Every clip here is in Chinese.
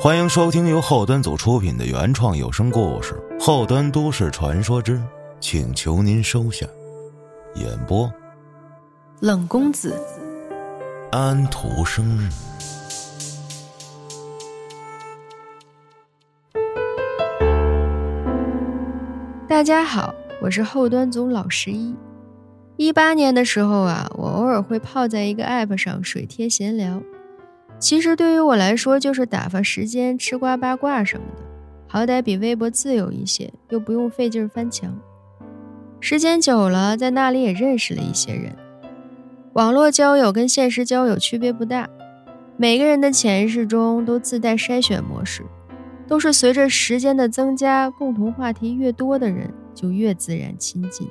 欢迎收听由后端组出品的原创有声故事《后端都市传说之请求您收下》，演播：冷公子。安徒生。大家好，我是后端组老十一。一八年的时候啊，我偶尔会泡在一个 app 上水贴闲聊。其实对于我来说，就是打发时间、吃瓜八卦什么的，好歹比微博自由一些，又不用费劲翻墙。时间久了，在那里也认识了一些人。网络交友跟现实交友区别不大，每个人的潜意识中都自带筛选模式，都是随着时间的增加，共同话题越多的人就越自然亲近。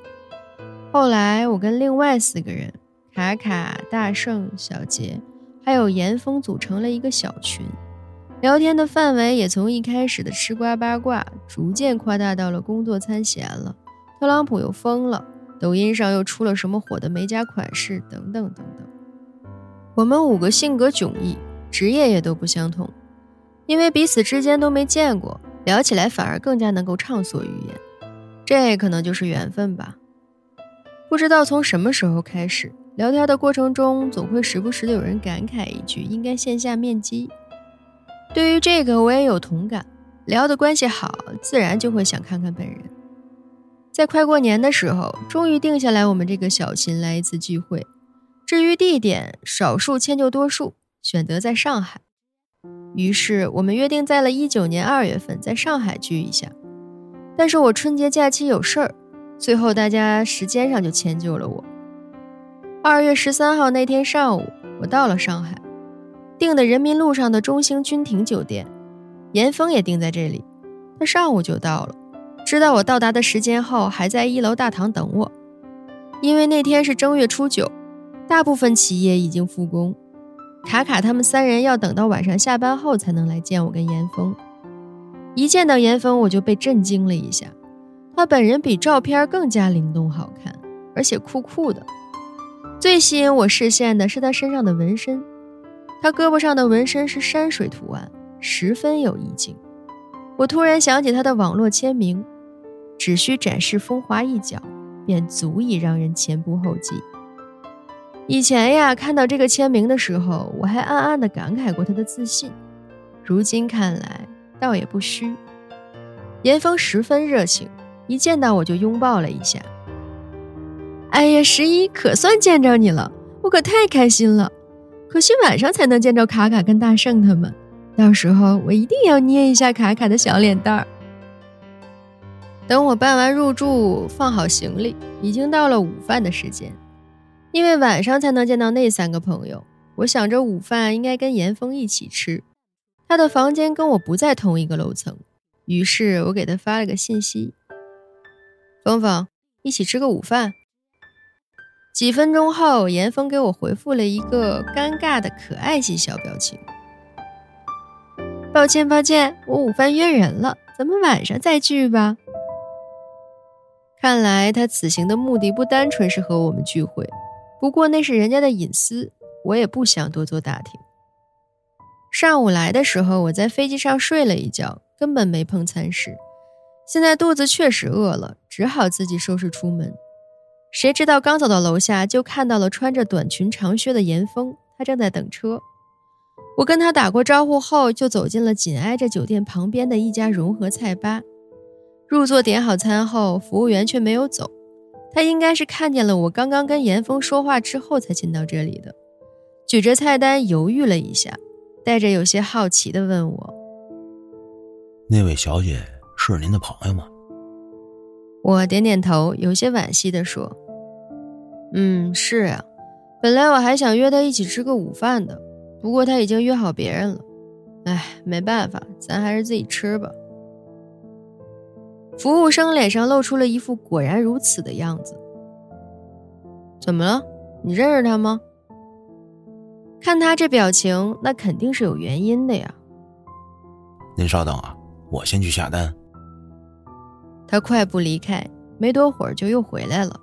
后来，我跟另外四个人——卡卡、大圣、小杰。还有严峰组成了一个小群，聊天的范围也从一开始的吃瓜八卦，逐渐扩大到了工作参闲了，特朗普又疯了，抖音上又出了什么火的美甲款式等等等等。我们五个性格迥异，职业也都不相同，因为彼此之间都没见过，聊起来反而更加能够畅所欲言，这可能就是缘分吧。不知道从什么时候开始。聊天的过程中，总会时不时的有人感慨一句：“应该线下面基。”对于这个，我也有同感。聊的关系好，自然就会想看看本人。在快过年的时候，终于定下来，我们这个小群来一次聚会。至于地点，少数迁就多数，选择在上海。于是我们约定在了一九年二月份在上海聚一下。但是我春节假期有事儿，最后大家时间上就迁就了我。二月十三号那天上午，我到了上海，订的人民路上的中兴君庭酒店，严峰也订在这里。他上午就到了，知道我到达的时间后，还在一楼大堂等我。因为那天是正月初九，大部分企业已经复工，卡卡他们三人要等到晚上下班后才能来见我跟严峰。一见到严峰，我就被震惊了一下，他本人比照片更加灵动好看，而且酷酷的。最吸引我视线的是他身上的纹身，他胳膊上的纹身是山水图案，十分有意境。我突然想起他的网络签名：“只需展示风华一角，便足以让人前仆后继。”以前呀，看到这个签名的时候，我还暗暗地感慨过他的自信。如今看来，倒也不虚。严峰十分热情，一见到我就拥抱了一下。哎呀，十一可算见着你了，我可太开心了。可惜晚上才能见着卡卡跟大圣他们，到时候我一定要捏一下卡卡的小脸蛋儿。等我办完入住，放好行李，已经到了午饭的时间。因为晚上才能见到那三个朋友，我想着午饭应该跟严峰一起吃。他的房间跟我不在同一个楼层，于是我给他发了个信息：“峰峰，一起吃个午饭。”几分钟后，严峰给我回复了一个尴尬的可爱系小表情。抱歉，抱歉，我午饭约人了，咱们晚上再聚吧。看来他此行的目的不单纯是和我们聚会，不过那是人家的隐私，我也不想多做打听。上午来的时候，我在飞机上睡了一觉，根本没碰餐食。现在肚子确实饿了，只好自己收拾出门。谁知道刚走到楼下，就看到了穿着短裙长靴的严峰，他正在等车。我跟他打过招呼后，就走进了紧挨着酒店旁边的一家融合菜吧。入座点好餐后，服务员却没有走，他应该是看见了我刚刚跟严峰说话之后才进到这里的。举着菜单犹豫了一下，带着有些好奇的问我：“那位小姐是您的朋友吗？”我点点头，有些惋惜地说：“嗯，是啊，本来我还想约他一起吃个午饭的，不过他已经约好别人了。哎，没办法，咱还是自己吃吧。”服务生脸上露出了一副果然如此的样子。怎么了？你认识他吗？看他这表情，那肯定是有原因的呀。您稍等啊，我先去下单。他快步离开，没多会儿就又回来了。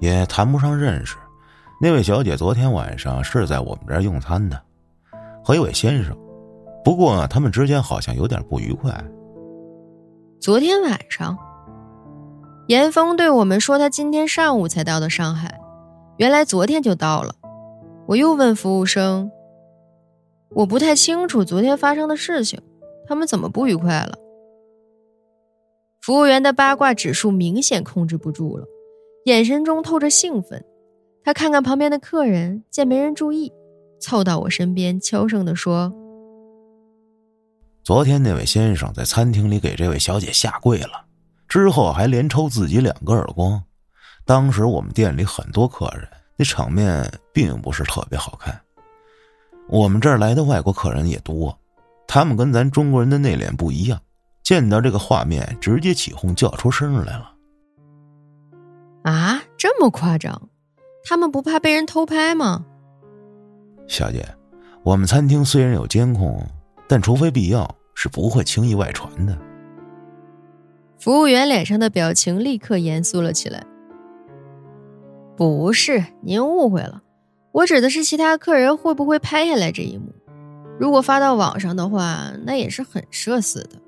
也谈不上认识，那位小姐昨天晚上是在我们这儿用餐的，和一位先生，不过他们之间好像有点不愉快。昨天晚上，严峰对我们说，他今天上午才到的上海，原来昨天就到了。我又问服务生：“我不太清楚昨天发生的事情，他们怎么不愉快了？”服务员的八卦指数明显控制不住了，眼神中透着兴奋。他看看旁边的客人，见没人注意，凑到我身边，悄声地说：“昨天那位先生在餐厅里给这位小姐下跪了，之后还连抽自己两个耳光。当时我们店里很多客人，那场面并不是特别好看。我们这儿来的外国客人也多，他们跟咱中国人的内敛不一样。”见到这个画面，直接起哄叫出声来了。啊，这么夸张？他们不怕被人偷拍吗？小姐，我们餐厅虽然有监控，但除非必要，是不会轻易外传的。服务员脸上的表情立刻严肃了起来。不是，您误会了，我指的是其他客人会不会拍下来这一幕？如果发到网上的话，那也是很社死的。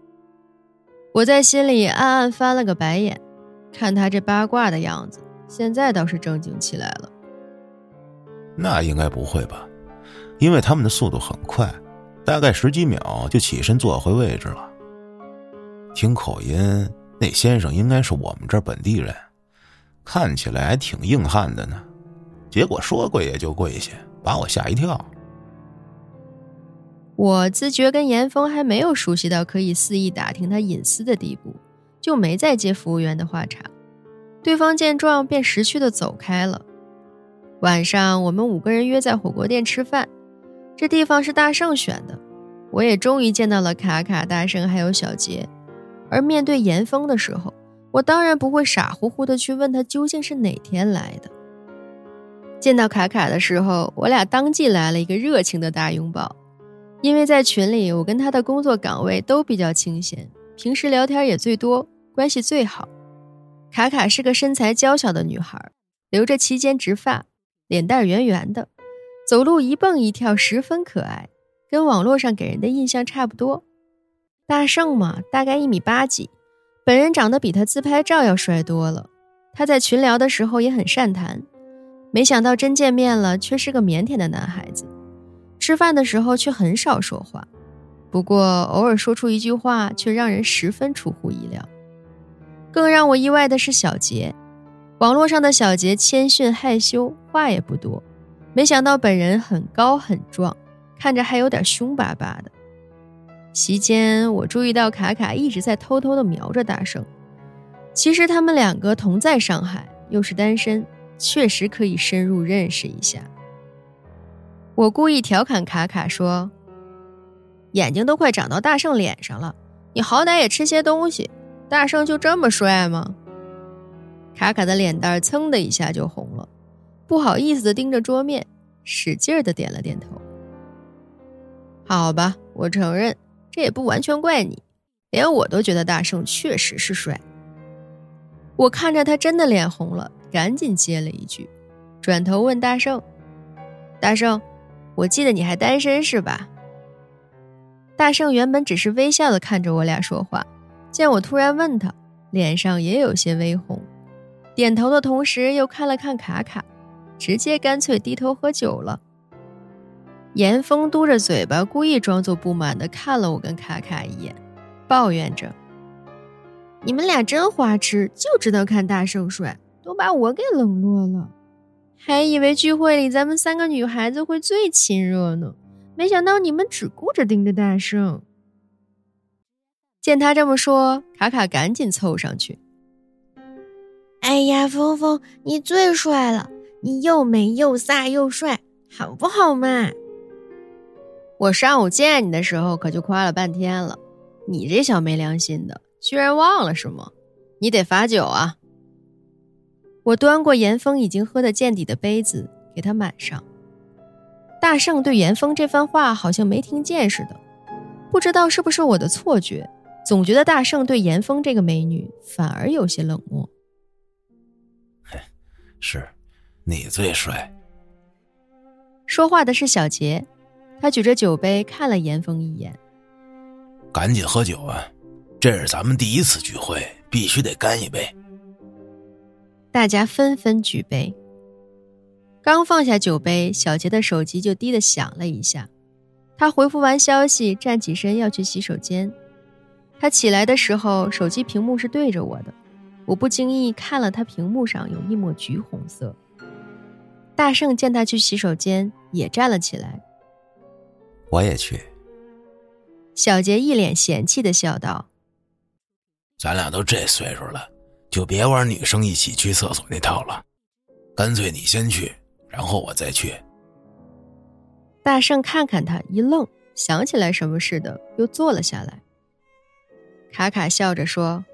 我在心里暗暗翻了个白眼，看他这八卦的样子，现在倒是正经起来了。那应该不会吧？因为他们的速度很快，大概十几秒就起身坐回位置了。听口音，那先生应该是我们这儿本地人，看起来还挺硬汉的呢。结果说跪也就跪下，把我吓一跳。我自觉跟严峰还没有熟悉到可以肆意打听他隐私的地步，就没再接服务员的话茬。对方见状便识趣的走开了。晚上我们五个人约在火锅店吃饭，这地方是大圣选的。我也终于见到了卡卡、大圣还有小杰。而面对严峰的时候，我当然不会傻乎乎的去问他究竟是哪天来的。见到卡卡的时候，我俩当即来了一个热情的大拥抱。因为在群里，我跟他的工作岗位都比较清闲，平时聊天也最多，关系最好。卡卡是个身材娇小的女孩，留着齐肩直发，脸蛋圆圆的，走路一蹦一跳，十分可爱，跟网络上给人的印象差不多。大圣嘛，大概一米八几，本人长得比他自拍照要帅多了。他在群聊的时候也很善谈，没想到真见面了，却是个腼腆的男孩子。吃饭的时候却很少说话，不过偶尔说出一句话，却让人十分出乎意料。更让我意外的是小杰，网络上的小杰谦逊害羞，话也不多，没想到本人很高很壮，看着还有点凶巴巴的。席间，我注意到卡卡一直在偷偷的瞄着大圣。其实他们两个同在上海，又是单身，确实可以深入认识一下。我故意调侃卡卡说：“眼睛都快长到大圣脸上了，你好歹也吃些东西。大圣就这么帅吗？”卡卡的脸蛋噌的一下就红了，不好意思的盯着桌面，使劲的点了点头。好吧，我承认，这也不完全怪你，连我都觉得大圣确实是帅。我看着他真的脸红了，赶紧接了一句，转头问大圣：“大圣。”我记得你还单身是吧？大圣原本只是微笑的看着我俩说话，见我突然问他，脸上也有些微红，点头的同时又看了看卡卡，直接干脆低头喝酒了。严峰嘟着嘴巴，故意装作不满的看了我跟卡卡一眼，抱怨着：“你们俩真花痴，就知道看大圣帅，都把我给冷落了。”还以为聚会里咱们三个女孩子会最亲热呢，没想到你们只顾着盯着大圣。见他这么说，卡卡赶紧凑上去：“哎呀，峰峰，你最帅了，你又美又飒又帅，好不好嘛？我上午见你的时候可就夸了半天了，你这小没良心的，居然忘了是吗？你得罚酒啊！”我端过严峰已经喝得见底的杯子，给他满上。大圣对严峰这番话好像没听见似的，不知道是不是我的错觉，总觉得大圣对严峰这个美女反而有些冷漠。嘿，是，你最帅。说话的是小杰，他举着酒杯看了严峰一眼，赶紧喝酒啊！这是咱们第一次聚会，必须得干一杯。大家纷纷举杯。刚放下酒杯，小杰的手机就滴的响了一下。他回复完消息，站起身要去洗手间。他起来的时候，手机屏幕是对着我的，我不经意看了他屏幕上有一抹橘红色。大圣见他去洗手间，也站了起来。我也去。小杰一脸嫌弃的笑道：“咱俩都这岁数了，就别玩女生一起去厕所那套了，干脆你先去，然后我再去。”大圣看看他，一愣，想起来什么似的，又坐了下来。卡卡笑着说：“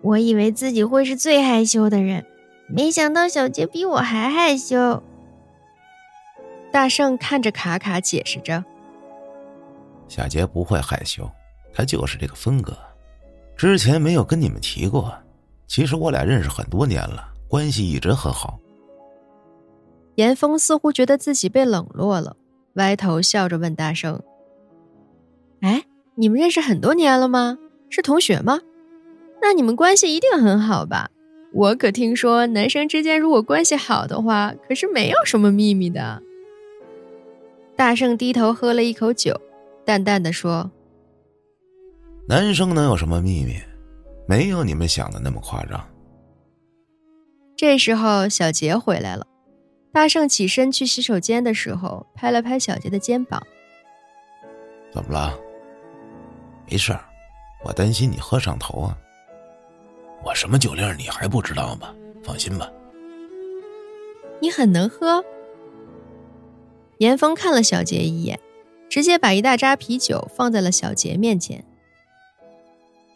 我以为自己会是最害羞的人，没想到小杰比我还害羞。”大圣看着卡卡，解释着。小杰不会害羞，他就是这个风格。之前没有跟你们提过，其实我俩认识很多年了，关系一直很好。严峰似乎觉得自己被冷落了，歪头笑着问大圣：“哎，你们认识很多年了吗？是同学吗？那你们关系一定很好吧？我可听说男生之间如果关系好的话，可是没有什么秘密的。”大圣低头喝了一口酒。淡淡的说：“男生能有什么秘密？没有你们想的那么夸张。”这时候，小杰回来了。大圣起身去洗手间的时候，拍了拍小杰的肩膀：“怎么了？没事儿，我担心你喝上头啊。我什么酒量你还不知道吗？放心吧。你很能喝。”严峰看了小杰一眼。直接把一大扎啤酒放在了小杰面前。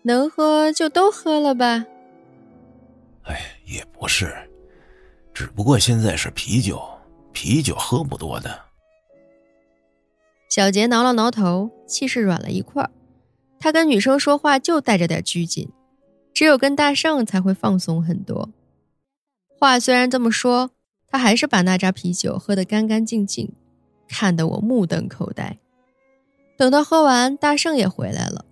能喝就都喝了吧。哎，也不是，只不过现在是啤酒，啤酒喝不多的。小杰挠了挠头，气势软了一块儿他跟女生说话就带着点拘谨，只有跟大圣才会放松很多。话虽然这么说，他还是把那扎啤酒喝得干干净净，看得我目瞪口呆。等到喝完，大圣也回来了，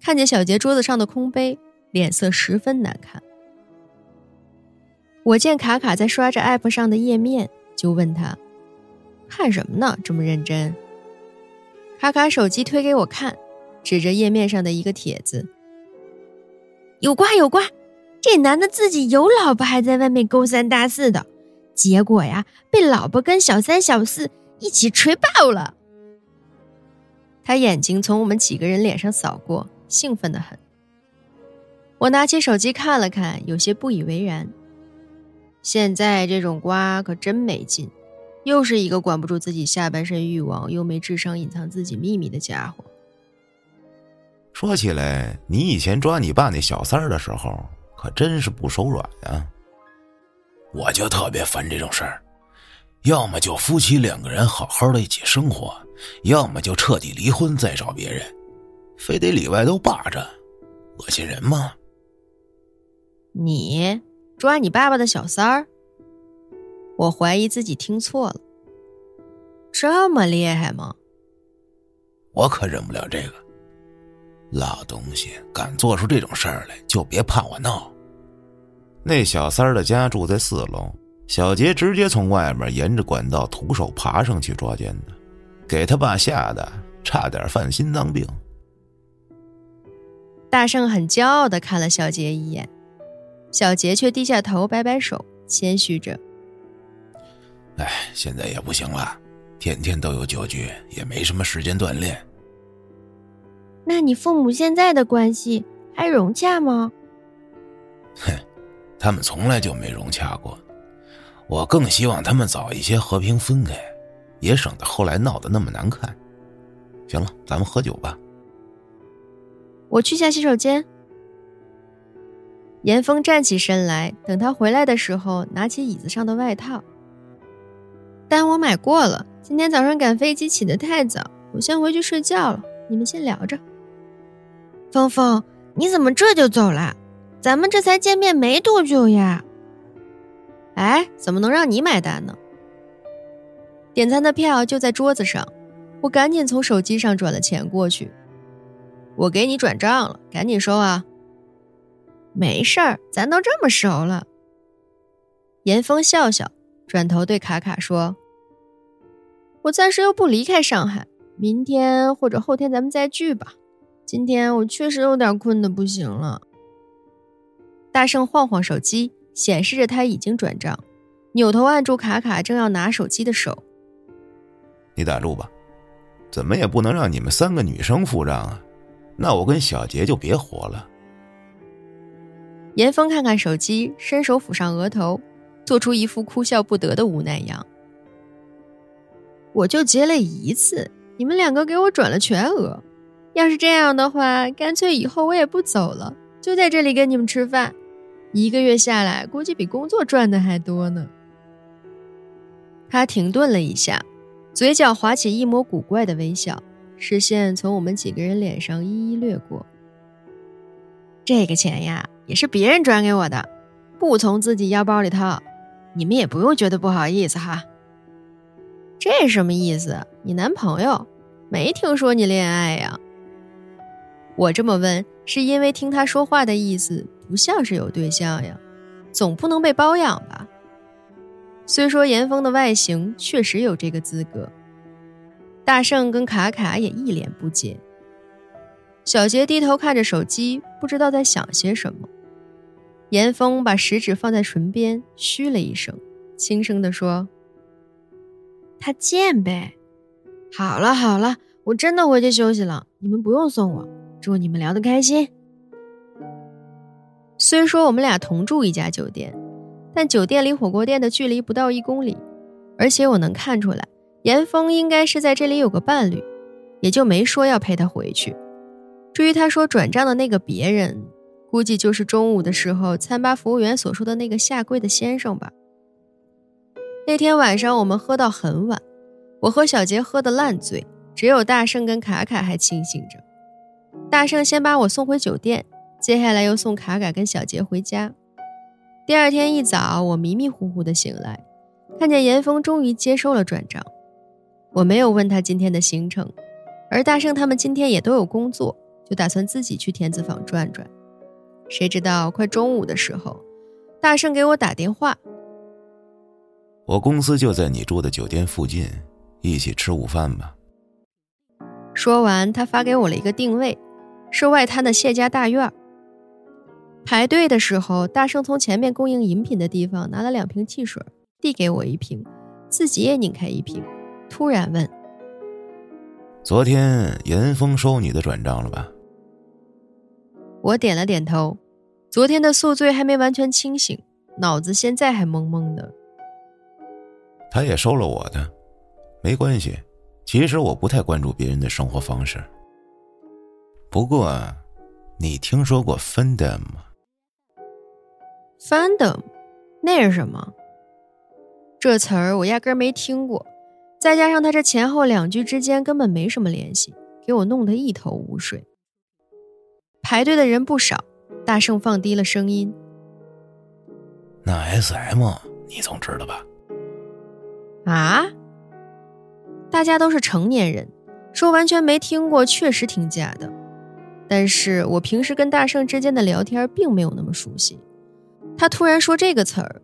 看见小杰桌子上的空杯，脸色十分难看。我见卡卡在刷着 app 上的页面，就问他：“看什么呢？这么认真？”卡卡手机推给我看，指着页面上的一个帖子：“有瓜有瓜，这男的自己有老婆，还在外面勾三搭四的，结果呀，被老婆跟小三小四一起锤爆了。”他眼睛从我们几个人脸上扫过，兴奋的很。我拿起手机看了看，有些不以为然。现在这种瓜可真没劲，又是一个管不住自己下半身欲望，又没智商隐藏自己秘密的家伙。说起来，你以前抓你爸那小三儿的时候，可真是不手软呀。我就特别烦这种事儿，要么就夫妻两个人好好的一起生活。要么就彻底离婚，再找别人，非得里外都霸着，恶心人吗？你抓你爸爸的小三儿？我怀疑自己听错了，这么厉害吗？我可忍不了这个，老东西敢做出这种事儿来，就别怕我闹。那小三儿的家住在四楼，小杰直接从外面沿着管道徒手爬上去抓奸的。给他爸吓得差点犯心脏病。大圣很骄傲的看了小杰一眼，小杰却低下头摆摆手，谦虚着：“哎，现在也不行了，天天都有酒局，也没什么时间锻炼。”那你父母现在的关系还融洽吗？哼，他们从来就没融洽过。我更希望他们早一些和平分开。也省得后来闹得那么难看。行了，咱们喝酒吧。我去下洗手间。严峰站起身来，等他回来的时候，拿起椅子上的外套。单我买过了，今天早上赶飞机起得太早，我先回去睡觉了。你们先聊着。峰峰，你怎么这就走了？咱们这才见面没多久呀。哎，怎么能让你买单呢？点餐的票就在桌子上，我赶紧从手机上转了钱过去。我给你转账了，赶紧收啊。没事儿，咱都这么熟了。严峰笑笑，转头对卡卡说：“我暂时又不离开上海，明天或者后天咱们再聚吧。今天我确实有点困的不行了。”大圣晃晃手机，显示着他已经转账，扭头按住卡卡正要拿手机的手：“你打住吧，怎么也不能让你们三个女生付账啊！那我跟小杰就别活了。”严峰看看手机，伸手抚上额头，做出一副哭笑不得的无奈样。我就结了一次，你们两个给我转了全额。要是这样的话，干脆以后我也不走了，就在这里跟你们吃饭。一个月下来，估计比工作赚的还多呢。他停顿了一下，嘴角划起一抹古怪的微笑，视线从我们几个人脸上一一掠过。这个钱呀。也是别人转给我的，不从自己腰包里掏，你们也不用觉得不好意思哈。这什么意思？你男朋友没听说你恋爱呀？我这么问是因为听他说话的意思不像是有对象呀，总不能被包养吧？虽说严峰的外形确实有这个资格，大圣跟卡卡也一脸不解，小杰低头看着手机，不知道在想些什么。严峰把食指放在唇边，嘘了一声，轻声地说：“他贱呗。”好了好了，我真的回去休息了，你们不用送我。祝你们聊得开心。虽说我们俩同住一家酒店，但酒店离火锅店的距离不到一公里，而且我能看出来，严峰应该是在这里有个伴侣，也就没说要陪他回去。至于他说转账的那个别人。估计就是中午的时候，餐吧服务员所说的那个下跪的先生吧。那天晚上我们喝到很晚，我和小杰喝得烂醉，只有大圣跟卡卡还清醒着。大圣先把我送回酒店，接下来又送卡卡跟小杰回家。第二天一早，我迷迷糊糊的醒来，看见严峰终于接收了转账。我没有问他今天的行程，而大圣他们今天也都有工作，就打算自己去田子坊转转。谁知道快中午的时候，大圣给我打电话。我公司就在你住的酒店附近，一起吃午饭吧。说完，他发给我了一个定位，是外滩的谢家大院。排队的时候，大圣从前面供应饮品的地方拿了两瓶汽水，递给我一瓶，自己也拧开一瓶，突然问：“昨天严峰收你的转账了吧？”我点了点头，昨天的宿醉还没完全清醒，脑子现在还懵懵的。他也收了我的，没关系。其实我不太关注别人的生活方式。不过，你听说过 “fandom” 吗？“fandom” 那是什么？这词儿我压根儿没听过，再加上他这前后两句之间根本没什么联系，给我弄得一头雾水。排队的人不少，大圣放低了声音：“那 S.M. 你总知道吧？”啊！大家都是成年人，说完全没听过，确实挺假的。但是我平时跟大圣之间的聊天并没有那么熟悉，他突然说这个词儿，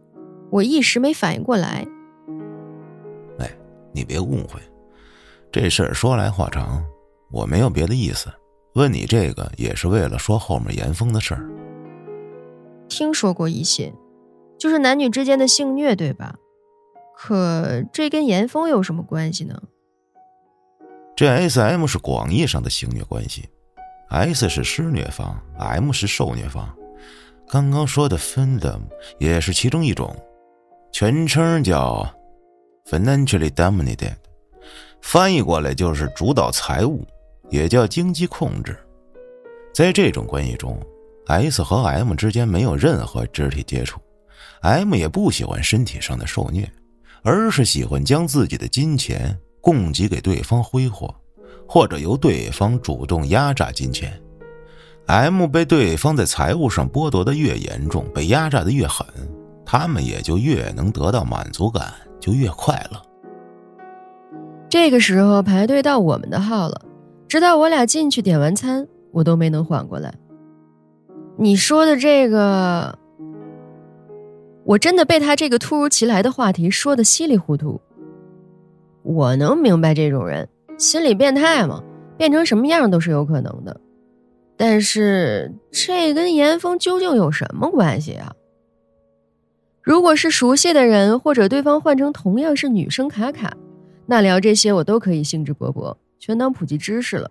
我一时没反应过来。哎，你别误会，这事儿说来话长，我没有别的意思。问你这个也是为了说后面严峰的事儿。听说过一些，就是男女之间的性虐，对吧？可这跟严峰有什么关系呢？这 S M 是广义上的性虐关系，S 是施虐方，M 是受虐方。刚刚说的 Fandom 也是其中一种，全称叫 Financially Dominated，翻译过来就是主导财务。也叫经济控制，在这种关系中，S 和 M 之间没有任何肢体接触，M 也不喜欢身体上的受虐，而是喜欢将自己的金钱供给给对方挥霍，或者由对方主动压榨金钱。M 被对方在财务上剥夺的越严重，被压榨的越狠，他们也就越能得到满足感，就越快乐。这个时候排队到我们的号了。直到我俩进去点完餐，我都没能缓过来。你说的这个，我真的被他这个突如其来的话题说的稀里糊涂。我能明白这种人心理变态吗，变成什么样都是有可能的。但是这跟严峰究竟有什么关系啊？如果是熟悉的人，或者对方换成同样是女生卡卡，那聊这些我都可以兴致勃勃，全当普及知识了。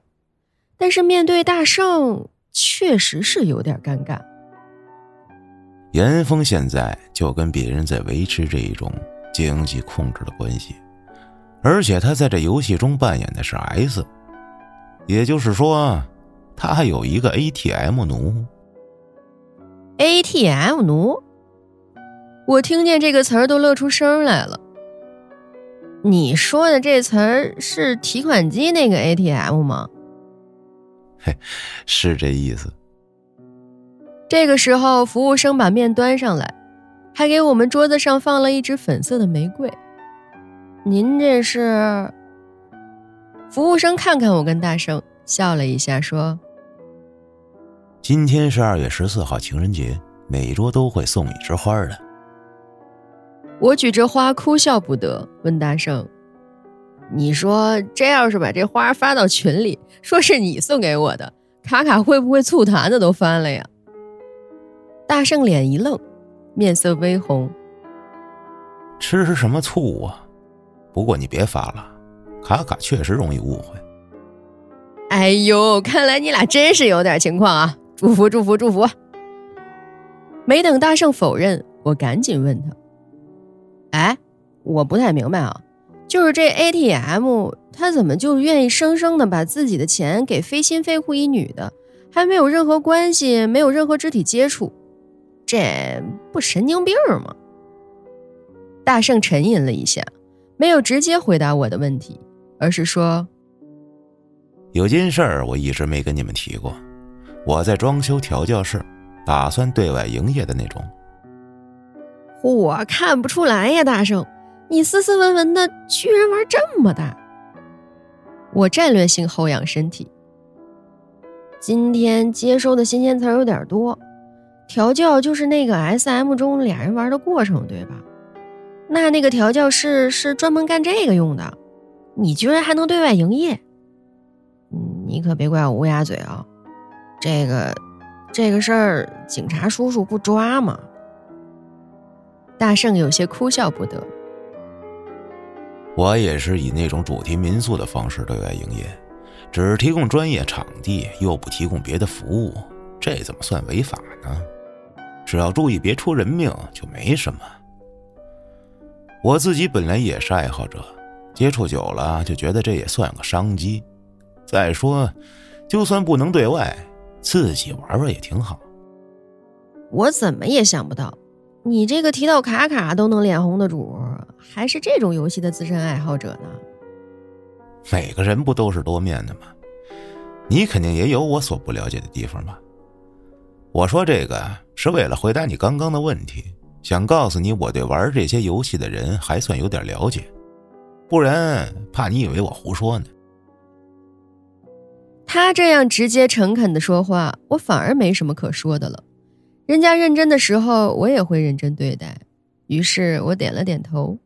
但是面对大圣，确实是有点尴尬。严峰现在就跟别人在维持这一种经济控制的关系，而且他在这游戏中扮演的是 S，也就是说，他还有一个 ATM 奴。ATM 奴。我听见这个词儿都乐出声来了。你说的这词儿是提款机那个 ATM 吗？嘿，是这意思。这个时候，服务生把面端上来，还给我们桌子上放了一支粉色的玫瑰。您这是？服务生看看我跟大圣，笑了一下，说：“今天是二月十四号情人节，每桌都会送一枝花的。”我举着花哭笑不得，问大圣：“你说这要是把这花发到群里，说是你送给我的，卡卡会不会醋坛子都翻了呀？”大圣脸一愣，面色微红：“吃什么醋啊？不过你别发了，卡卡确实容易误会。”哎呦，看来你俩真是有点情况啊！祝福祝福祝福！没等大圣否认，我赶紧问他。哎，我不太明白啊，就是这 ATM，他怎么就愿意生生的把自己的钱给非亲非故一女的，还没有任何关系，没有任何肢体接触，这不神经病吗？大圣沉吟了一下，没有直接回答我的问题，而是说：“有件事儿我一直没跟你们提过，我在装修调教室，打算对外营业的那种。”我看不出来呀，大圣，你斯斯文文的，居然玩这么大。我战略性后仰身体。今天接收的新鲜词儿有点多，调教就是那个 S M 中俩人玩的过程，对吧？那那个调教室是专门干这个用的，你居然还能对外营业？你可别怪我乌鸦嘴啊！这个，这个事儿，警察叔叔不抓吗？大圣有些哭笑不得。我也是以那种主题民宿的方式对外营业，只提供专业场地，又不提供别的服务，这怎么算违法呢？只要注意别出人命，就没什么。我自己本来也是爱好者，接触久了就觉得这也算个商机。再说，就算不能对外，自己玩玩也挺好。我怎么也想不到。你这个提到卡卡都能脸红的主，还是这种游戏的资深爱好者呢？每个人不都是多面的吗？你肯定也有我所不了解的地方吧？我说这个是为了回答你刚刚的问题，想告诉你我对玩这些游戏的人还算有点了解，不然怕你以为我胡说呢。他这样直接诚恳的说话，我反而没什么可说的了。人家认真的时候，我也会认真对待。于是我点了点头。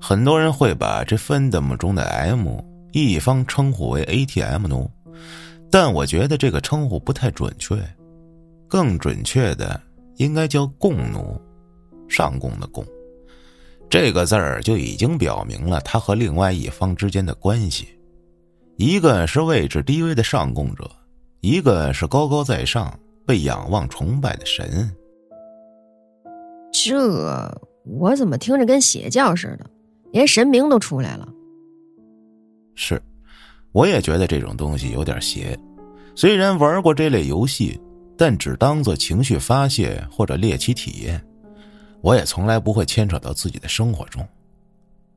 很多人会把这 Fandom 中的 M 一方称呼为 ATM 奴，但我觉得这个称呼不太准确，更准确的应该叫供奴，上供的供。这个字儿就已经表明了他和另外一方之间的关系，一个是位置低微的上供者，一个是高高在上。被仰望崇拜的神，这我怎么听着跟邪教似的，连神明都出来了。是，我也觉得这种东西有点邪。虽然玩过这类游戏，但只当做情绪发泄或者猎奇体验，我也从来不会牵扯到自己的生活中。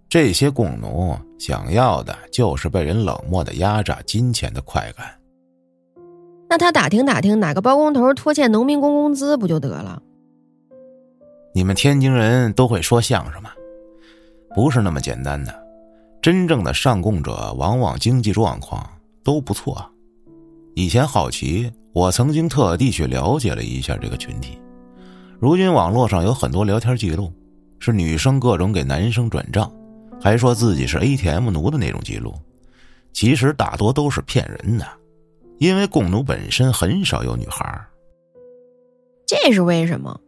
这些共奴想要的就是被人冷漠的压榨金钱的快感。那他打听打听哪个包工头拖欠农民工工资不就得了？你们天津人都会说相声吗？不是那么简单的，真正的上供者往往经济状况都不错，以前好奇，我曾经特地去了解了一下这个群体。如今网络上有很多聊天记录，是女生各种给男生转账，还说自己是 ATM 奴的那种记录，其实大多都是骗人的，因为共奴本身很少有女孩这是为什么？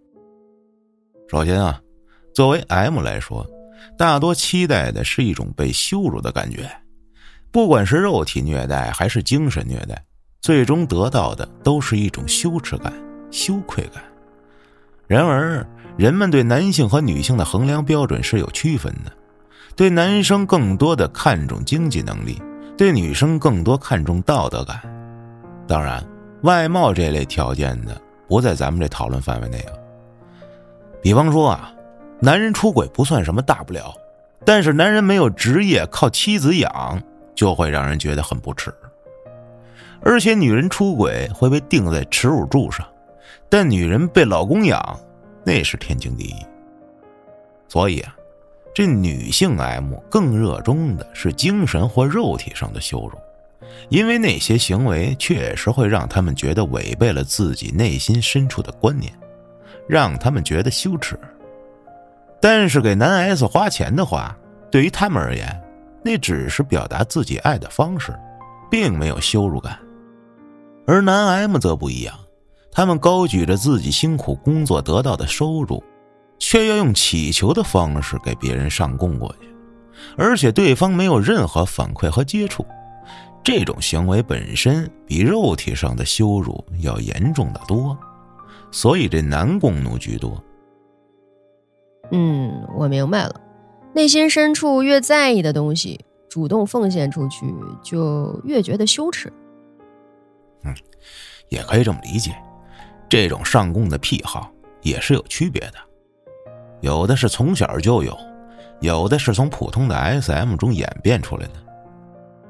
首先啊，作为 M 来说，大多期待的是一种被羞辱的感觉，不管是肉体虐待还是精神虐待，最终得到的都是一种羞耻感、羞愧感。然而，人们对男性和女性的衡量标准是有区分的，对男生更多的看重经济能力，对女生更多看重道德感。当然，外貌这类条件的不在咱们这讨论范围内啊。比方说啊，男人出轨不算什么大不了，但是男人没有职业靠妻子养，就会让人觉得很不耻。而且女人出轨会被钉在耻辱柱上，但女人被老公养，那是天经地义。所以啊，这女性 M 更热衷的是精神或肉体上的羞辱，因为那些行为确实会让他们觉得违背了自己内心深处的观念。让他们觉得羞耻，但是给男 S 花钱的话，对于他们而言，那只是表达自己爱的方式，并没有羞辱感。而男 M 则不一样，他们高举着自己辛苦工作得到的收入，却要用乞求的方式给别人上供过去，而且对方没有任何反馈和接触，这种行为本身比肉体上的羞辱要严重的多。所以这男工奴居多。嗯，我明白了。内心深处越在意的东西，主动奉献出去，就越觉得羞耻。嗯，也可以这么理解。这种上供的癖好也是有区别的，有的是从小就有，有的是从普通的 SM 中演变出来的。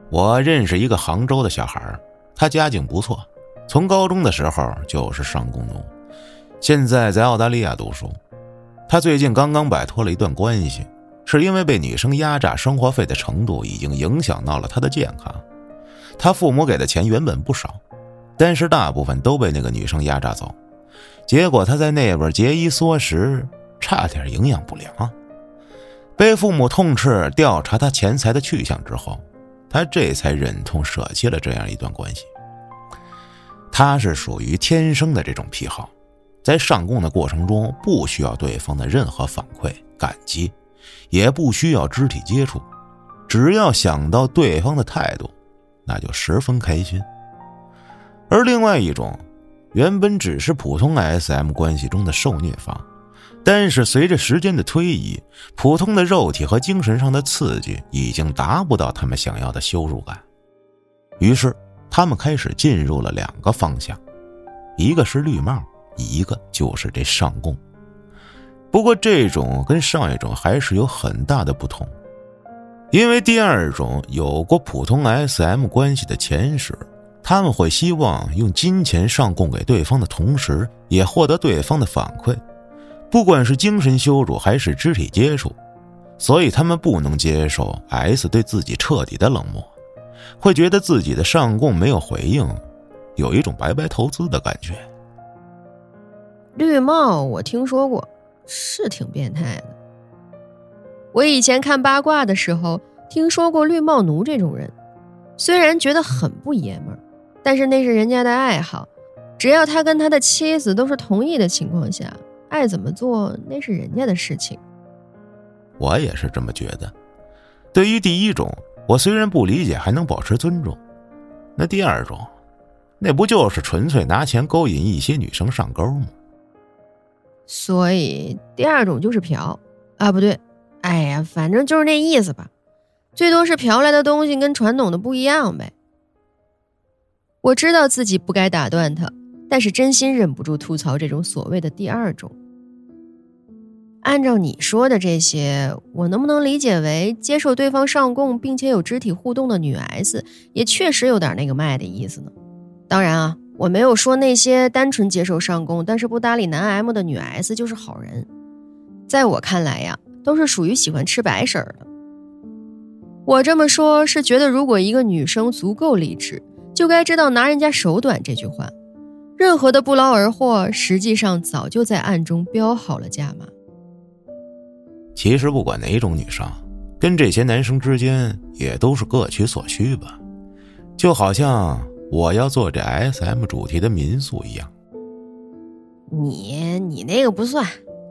我认识一个杭州的小孩，他家境不错，从高中的时候就是上工农。现在在澳大利亚读书，他最近刚刚摆脱了一段关系，是因为被女生压榨生活费的程度已经影响到了他的健康。他父母给的钱原本不少，但是大部分都被那个女生压榨走，结果他在那边节衣缩食，差点营养不良。被父母痛斥调查他钱财的去向之后，他这才忍痛舍弃了这样一段关系。他是属于天生的这种癖好。在上供的过程中，不需要对方的任何反馈、感激，也不需要肢体接触，只要想到对方的态度，那就十分开心。而另外一种，原本只是普通 SM 关系中的受虐方，但是随着时间的推移，普通的肉体和精神上的刺激已经达不到他们想要的羞辱感，于是他们开始进入了两个方向，一个是绿帽。一个就是这上供，不过这种跟上一种还是有很大的不同，因为第二种有过普通 SM 关系的前史，他们会希望用金钱上供给对方的同时，也获得对方的反馈，不管是精神羞辱还是肢体接触，所以他们不能接受 S 对自己彻底的冷漠，会觉得自己的上供没有回应，有一种白白投资的感觉。绿帽，我听说过，是挺变态的。我以前看八卦的时候，听说过绿帽奴这种人，虽然觉得很不爷们儿，但是那是人家的爱好，只要他跟他的妻子都是同意的情况下，爱怎么做那是人家的事情。我也是这么觉得。对于第一种，我虽然不理解，还能保持尊重。那第二种，那不就是纯粹拿钱勾引一些女生上钩吗？所以第二种就是嫖啊，不对，哎呀，反正就是那意思吧，最多是嫖来的东西跟传统的不一样呗。我知道自己不该打断他，但是真心忍不住吐槽这种所谓的第二种。按照你说的这些，我能不能理解为接受对方上供并且有肢体互动的女 S，也确实有点那个卖的意思呢？当然啊。我没有说那些单纯接受上供但是不搭理男 M 的女 S 就是好人，在我看来呀，都是属于喜欢吃白食儿的。我这么说，是觉得如果一个女生足够理智，就该知道拿人家手短这句话。任何的不劳而获，实际上早就在暗中标好了价码。其实不管哪种女生，跟这些男生之间也都是各取所需吧，就好像我要做这 S.M 主题的民宿一样。你你那个不算，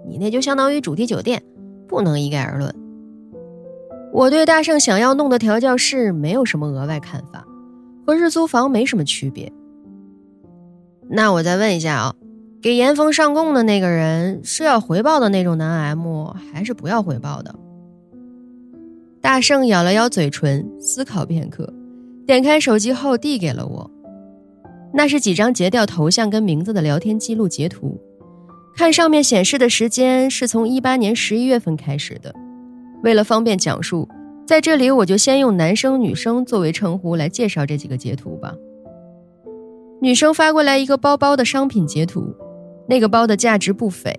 你那就相当于主题酒店，不能一概而论。我对大圣想要弄的调教室没有什么额外看法，和日租房没什么区别。那我再问一下啊，给严峰上供的那个人是要回报的那种男 M，还是不要回报的？大圣咬了咬嘴唇，思考片刻，点开手机后递给了我。那是几张截掉头像跟名字的聊天记录截图，看上面显示的时间是从一八年十一月份开始的。为了方便讲述，在这里我就先用男生女生作为称呼来介绍这几个截图吧。女生发过来一个包包的商品截图，那个包的价值不菲。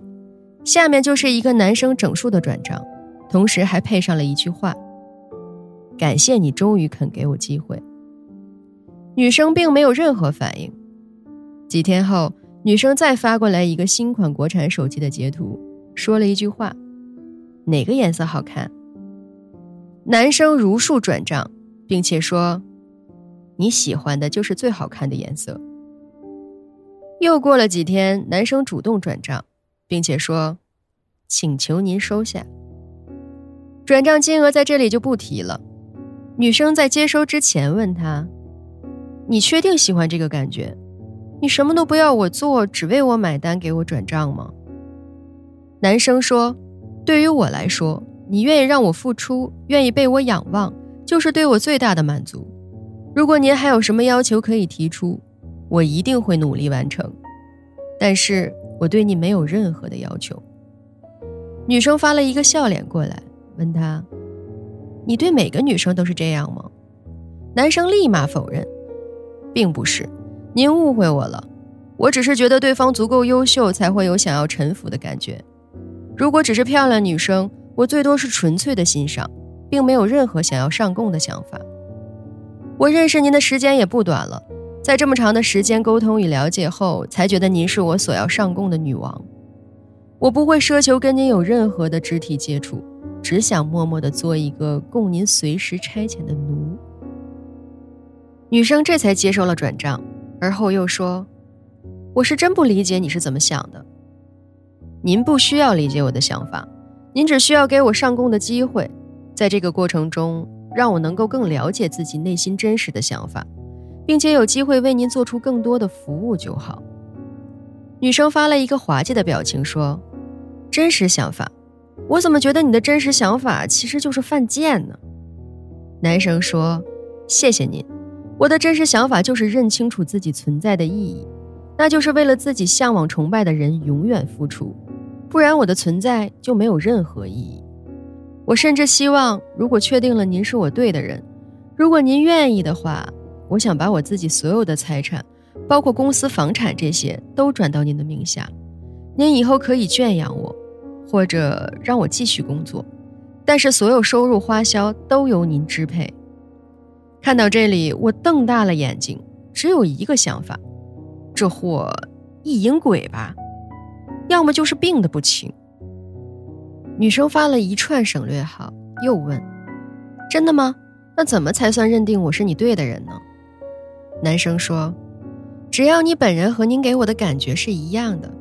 下面就是一个男生整数的转账，同时还配上了一句话：“感谢你终于肯给我机会。”女生并没有任何反应。几天后，女生再发过来一个新款国产手机的截图，说了一句话：“哪个颜色好看？”男生如数转账，并且说：“你喜欢的就是最好看的颜色。”又过了几天，男生主动转账，并且说：“请求您收下。”转账金额在这里就不提了。女生在接收之前问他：“你确定喜欢这个感觉？你什么都不要我做，只为我买单，给我转账吗？”男生说：“对于我来说，你愿意让我付出，愿意被我仰望，就是对我最大的满足。如果您还有什么要求，可以提出。”我一定会努力完成，但是我对你没有任何的要求。女生发了一个笑脸过来，问他：“你对每个女生都是这样吗？”男生立马否认：“并不是，您误会我了。我只是觉得对方足够优秀，才会有想要臣服的感觉。如果只是漂亮女生，我最多是纯粹的欣赏，并没有任何想要上供的想法。我认识您的时间也不短了。”在这么长的时间沟通与了解后，才觉得您是我所要上供的女王。我不会奢求跟您有任何的肢体接触，只想默默的做一个供您随时差遣的奴。女生这才接受了转账，而后又说：“我是真不理解你是怎么想的。您不需要理解我的想法，您只需要给我上供的机会，在这个过程中，让我能够更了解自己内心真实的想法。”并且有机会为您做出更多的服务就好。女生发了一个滑稽的表情说：“真实想法，我怎么觉得你的真实想法其实就是犯贱呢？”男生说：“谢谢您，我的真实想法就是认清楚自己存在的意义，那就是为了自己向往崇拜的人永远付出，不然我的存在就没有任何意义。我甚至希望，如果确定了您是我对的人，如果您愿意的话。”我想把我自己所有的财产，包括公司房产这些，都转到您的名下。您以后可以圈养我，或者让我继续工作，但是所有收入花销都由您支配。看到这里，我瞪大了眼睛，只有一个想法：这货意淫鬼吧？要么就是病得不轻。女生发了一串省略号，又问：“真的吗？那怎么才算认定我是你对的人呢？”男生说：“只要你本人和您给我的感觉是一样的，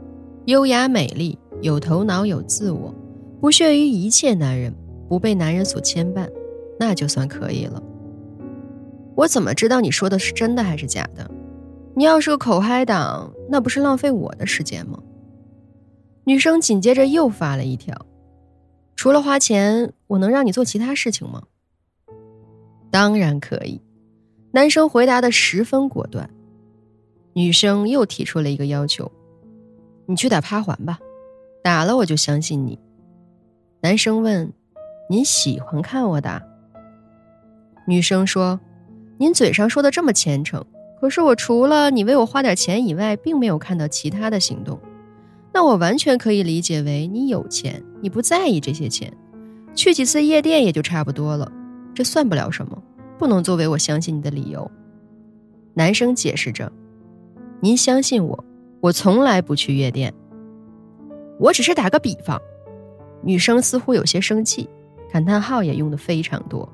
优雅美丽，有头脑有自我，不屑于一切男人，不被男人所牵绊，那就算可以了。”我怎么知道你说的是真的还是假的？你要是个口嗨党，那不是浪费我的时间吗？女生紧接着又发了一条：“除了花钱，我能让你做其他事情吗？”当然可以。男生回答的十分果断，女生又提出了一个要求：“你去打趴环吧，打了我就相信你。”男生问：“您喜欢看我打？”女生说：“您嘴上说的这么虔诚，可是我除了你为我花点钱以外，并没有看到其他的行动。那我完全可以理解为你有钱，你不在意这些钱，去几次夜店也就差不多了，这算不了什么。”不能作为我相信你的理由。男生解释着：“您相信我，我从来不去夜店。我只是打个比方。”女生似乎有些生气，感叹号也用的非常多。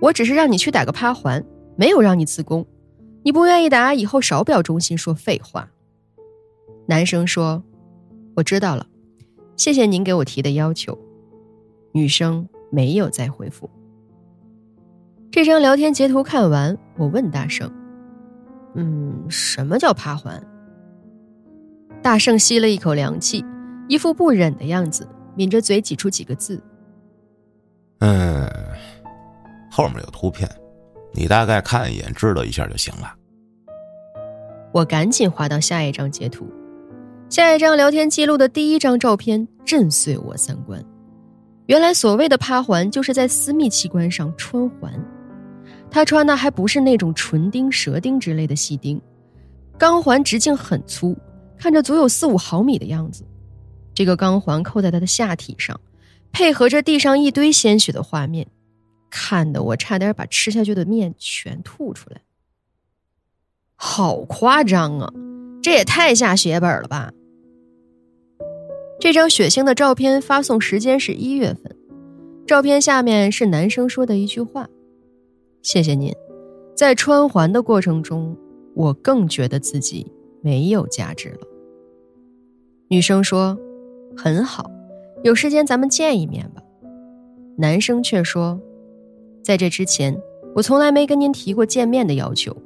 我只是让你去打个趴环，没有让你自宫。你不愿意打，以后少表忠心，说废话。男生说：“我知道了，谢谢您给我提的要求。”女生没有再回复。这张聊天截图看完，我问大圣：“嗯，什么叫趴环？”大圣吸了一口凉气，一副不忍的样子，抿着嘴挤出几个字：“嗯，后面有图片，你大概看一眼，知道一下就行了。”我赶紧滑到下一张截图，下一张聊天记录的第一张照片震碎我三观。原来所谓的趴环，就是在私密器官上穿环。他穿的还不是那种纯钉、蛇钉之类的细钉，钢环直径很粗，看着足有四五毫米的样子。这个钢环扣在他的下体上，配合着地上一堆鲜血的画面，看得我差点把吃下去的面全吐出来。好夸张啊！这也太下血本了吧！这张血腥的照片发送时间是一月份，照片下面是男生说的一句话。谢谢您，在穿环的过程中，我更觉得自己没有价值了。女生说：“很好，有时间咱们见一面吧。”男生却说：“在这之前，我从来没跟您提过见面的要求，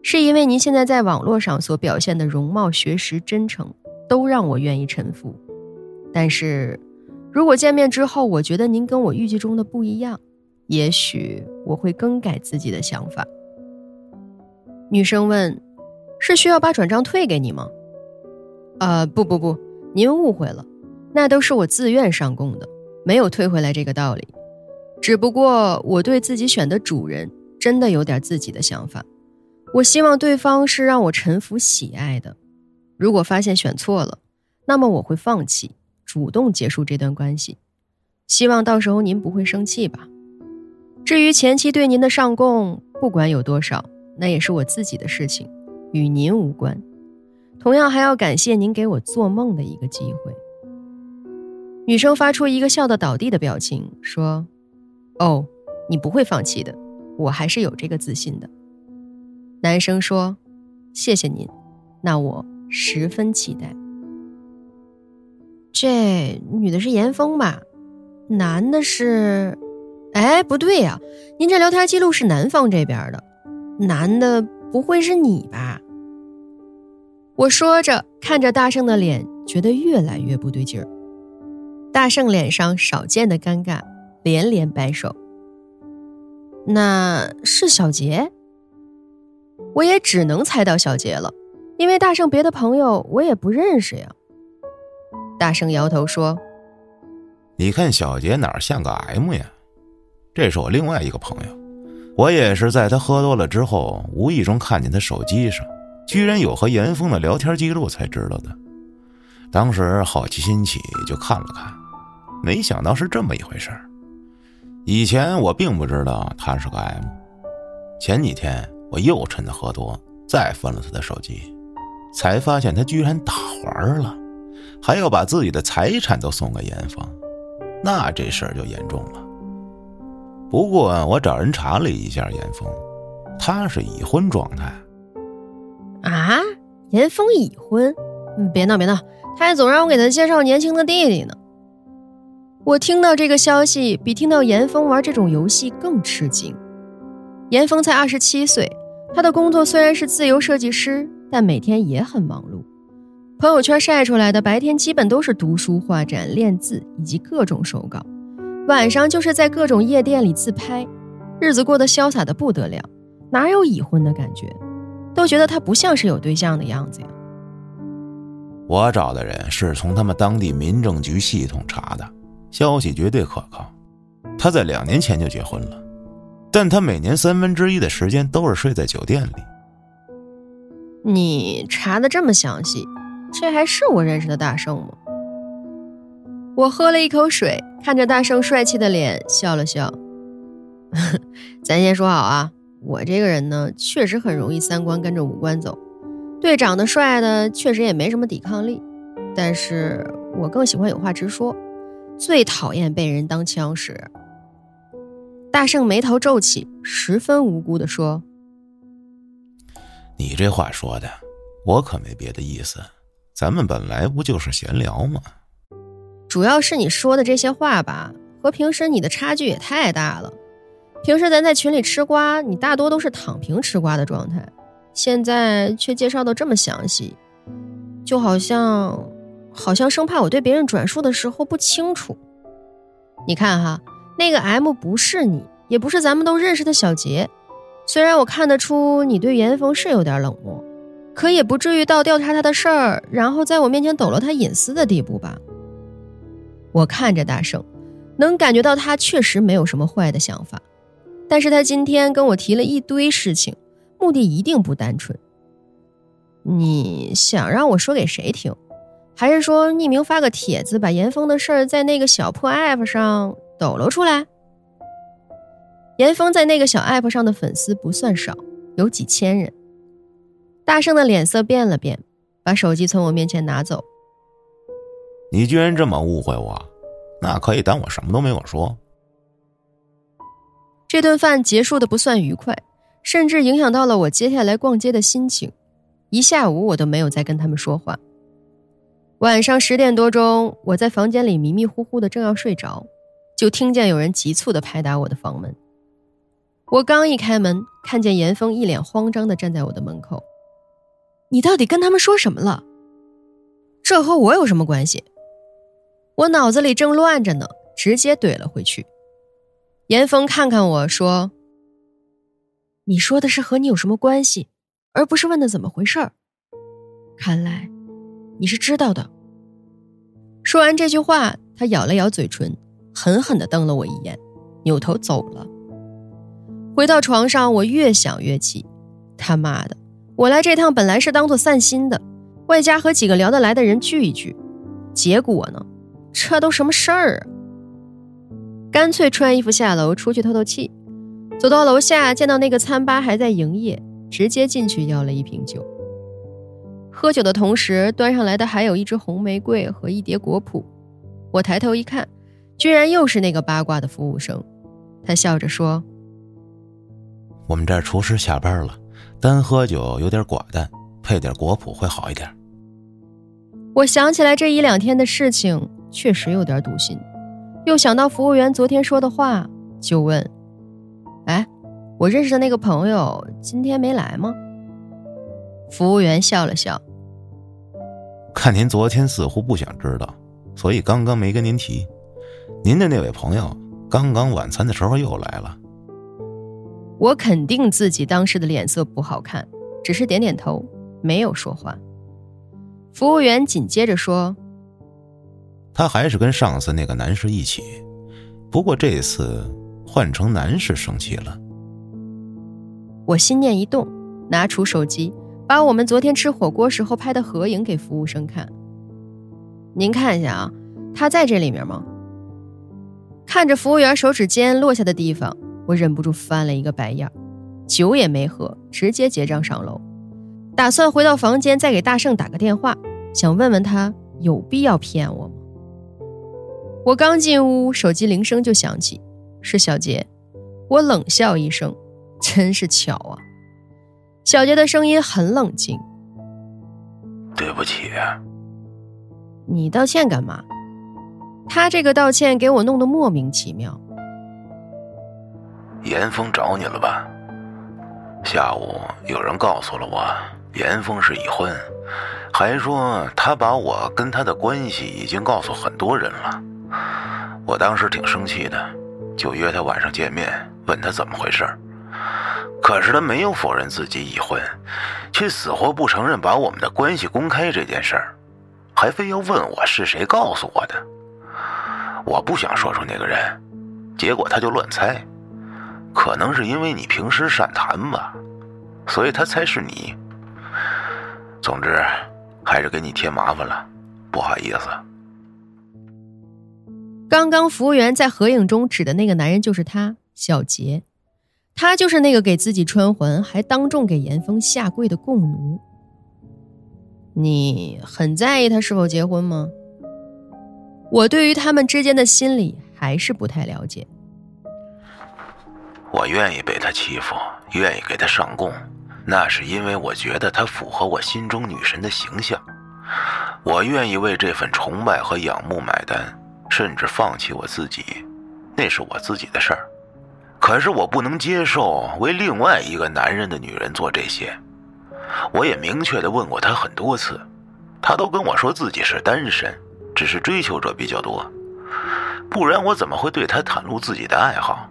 是因为您现在在网络上所表现的容貌、学识、真诚，都让我愿意臣服。但是，如果见面之后，我觉得您跟我预计中的不一样。”也许我会更改自己的想法。女生问：“是需要把转账退给你吗？”“呃，不不不，您误会了，那都是我自愿上供的，没有退回来这个道理。只不过我对自己选的主人真的有点自己的想法，我希望对方是让我臣服、喜爱的。如果发现选错了，那么我会放弃，主动结束这段关系。希望到时候您不会生气吧。”至于前期对您的上供，不管有多少，那也是我自己的事情，与您无关。同样还要感谢您给我做梦的一个机会。女生发出一个笑得倒地的表情，说：“哦，你不会放弃的，我还是有这个自信的。”男生说：“谢谢您，那我十分期待。”这女的是严峰吧？男的是？哎，不对呀，您这聊天记录是男方这边的，男的不会是你吧？我说着，看着大圣的脸，觉得越来越不对劲儿。大圣脸上少见的尴尬，连连摆手。那是小杰，我也只能猜到小杰了，因为大圣别的朋友我也不认识呀。大圣摇头说：“你看小杰哪像个 M 呀？”这是我另外一个朋友，我也是在他喝多了之后，无意中看见他手机上居然有和严峰的聊天记录，才知道的。当时好奇心起，就看了看，没想到是这么一回事以前我并不知道他是个 M，前几天我又趁他喝多，再翻了他的手机，才发现他居然打环了，还要把自己的财产都送给严峰，那这事儿就严重了。不过我找人查了一下，严峰，他是已婚状态。啊，严峰已婚？嗯别闹别闹，他还总让我给他介绍年轻的弟弟呢。我听到这个消息，比听到严峰玩这种游戏更吃惊。严峰才二十七岁，他的工作虽然是自由设计师，但每天也很忙碌。朋友圈晒出来的白天基本都是读书、画展、练字以及各种手稿。晚上就是在各种夜店里自拍，日子过得潇洒的不得了，哪有已婚的感觉？都觉得他不像是有对象的样子呀。我找的人是从他们当地民政局系统查的，消息绝对可靠。他在两年前就结婚了，但他每年三分之一的时间都是睡在酒店里。你查的这么详细，这还是我认识的大圣吗？我喝了一口水，看着大圣帅气的脸，笑了笑。咱先说好啊，我这个人呢，确实很容易三观跟着五官走，对长得帅的确实也没什么抵抗力，但是我更喜欢有话直说，最讨厌被人当枪使。大圣眉头皱起，十分无辜的说：“你这话说的，我可没别的意思，咱们本来不就是闲聊吗？主要是你说的这些话吧，和平时你的差距也太大了。”平时咱在群里吃瓜，你大多都是躺平吃瓜的状态，现在却介绍的这么详细，就好像，好像生怕我对别人转述的时候不清楚。你看哈，那个 M 不是你，也不是咱们都认识的小杰。虽然我看得出你对严峰是有点冷漠，可也不至于到调查他的事儿，然后在我面前抖露他隐私的地步吧？我看着大圣，能感觉到他确实没有什么坏的想法。但是他今天跟我提了一堆事情，目的一定不单纯。你想让我说给谁听？还是说匿名发个帖子，把严峰的事儿在那个小破 app 上抖搂出来？严峰在那个小 app 上的粉丝不算少，有几千人。大圣的脸色变了变，把手机从我面前拿走。你居然这么误会我，那可以当我什么都没有说。这顿饭结束的不算愉快，甚至影响到了我接下来逛街的心情。一下午我都没有再跟他们说话。晚上十点多钟，我在房间里迷迷糊糊的正要睡着，就听见有人急促的拍打我的房门。我刚一开门，看见严峰一脸慌张的站在我的门口。你到底跟他们说什么了？这和我有什么关系？我脑子里正乱着呢，直接怼了回去。严峰看看我说：“你说的是和你有什么关系，而不是问的怎么回事儿。看来你是知道的。”说完这句话，他咬了咬嘴唇，狠狠的瞪了我一眼，扭头走了。回到床上，我越想越气，他妈的，我来这趟本来是当做散心的，外加和几个聊得来的人聚一聚，结果呢，这都什么事儿啊？干脆穿衣服下楼出去透透气，走到楼下见到那个餐吧还在营业，直接进去要了一瓶酒。喝酒的同时，端上来的还有一支红玫瑰和一叠果脯。我抬头一看，居然又是那个八卦的服务生。他笑着说：“我们这儿厨师下班了，单喝酒有点寡淡，配点果脯会好一点。”我想起来这一两天的事情，确实有点堵心。又想到服务员昨天说的话，就问：“哎，我认识的那个朋友今天没来吗？”服务员笑了笑：“看您昨天似乎不想知道，所以刚刚没跟您提。您的那位朋友刚刚晚餐的时候又来了。”我肯定自己当时的脸色不好看，只是点点头，没有说话。服务员紧接着说。他还是跟上次那个男士一起，不过这次换成男士生气了。我心念一动，拿出手机，把我们昨天吃火锅时候拍的合影给服务生看。您看一下啊，他在这里面吗？看着服务员手指尖落下的地方，我忍不住翻了一个白眼。酒也没喝，直接结账上楼，打算回到房间再给大圣打个电话，想问问他有必要骗我吗？我刚进屋，手机铃声就响起，是小杰。我冷笑一声，真是巧啊。小杰的声音很冷静：“对不起。”你道歉干嘛？他这个道歉给我弄得莫名其妙。严峰找你了吧？下午有人告诉了我，严峰是已婚，还说他把我跟他的关系已经告诉很多人了。我当时挺生气的，就约他晚上见面，问他怎么回事可是他没有否认自己已婚，却死活不承认把我们的关系公开这件事儿，还非要问我是谁告诉我的。我不想说出那个人，结果他就乱猜，可能是因为你平时善谈吧，所以他猜是你。总之，还是给你添麻烦了，不好意思。刚刚服务员在合影中指的那个男人就是他，小杰。他就是那个给自己穿环，还当众给严峰下跪的共奴。你很在意他是否结婚吗？我对于他们之间的心理还是不太了解。我愿意被他欺负，愿意给他上供，那是因为我觉得他符合我心中女神的形象。我愿意为这份崇拜和仰慕买单，甚至放弃我自己，那是我自己的事儿。可是我不能接受为另外一个男人的女人做这些。我也明确的问过他很多次，他都跟我说自己是单身，只是追求者比较多。不然我怎么会对他袒露自己的爱好？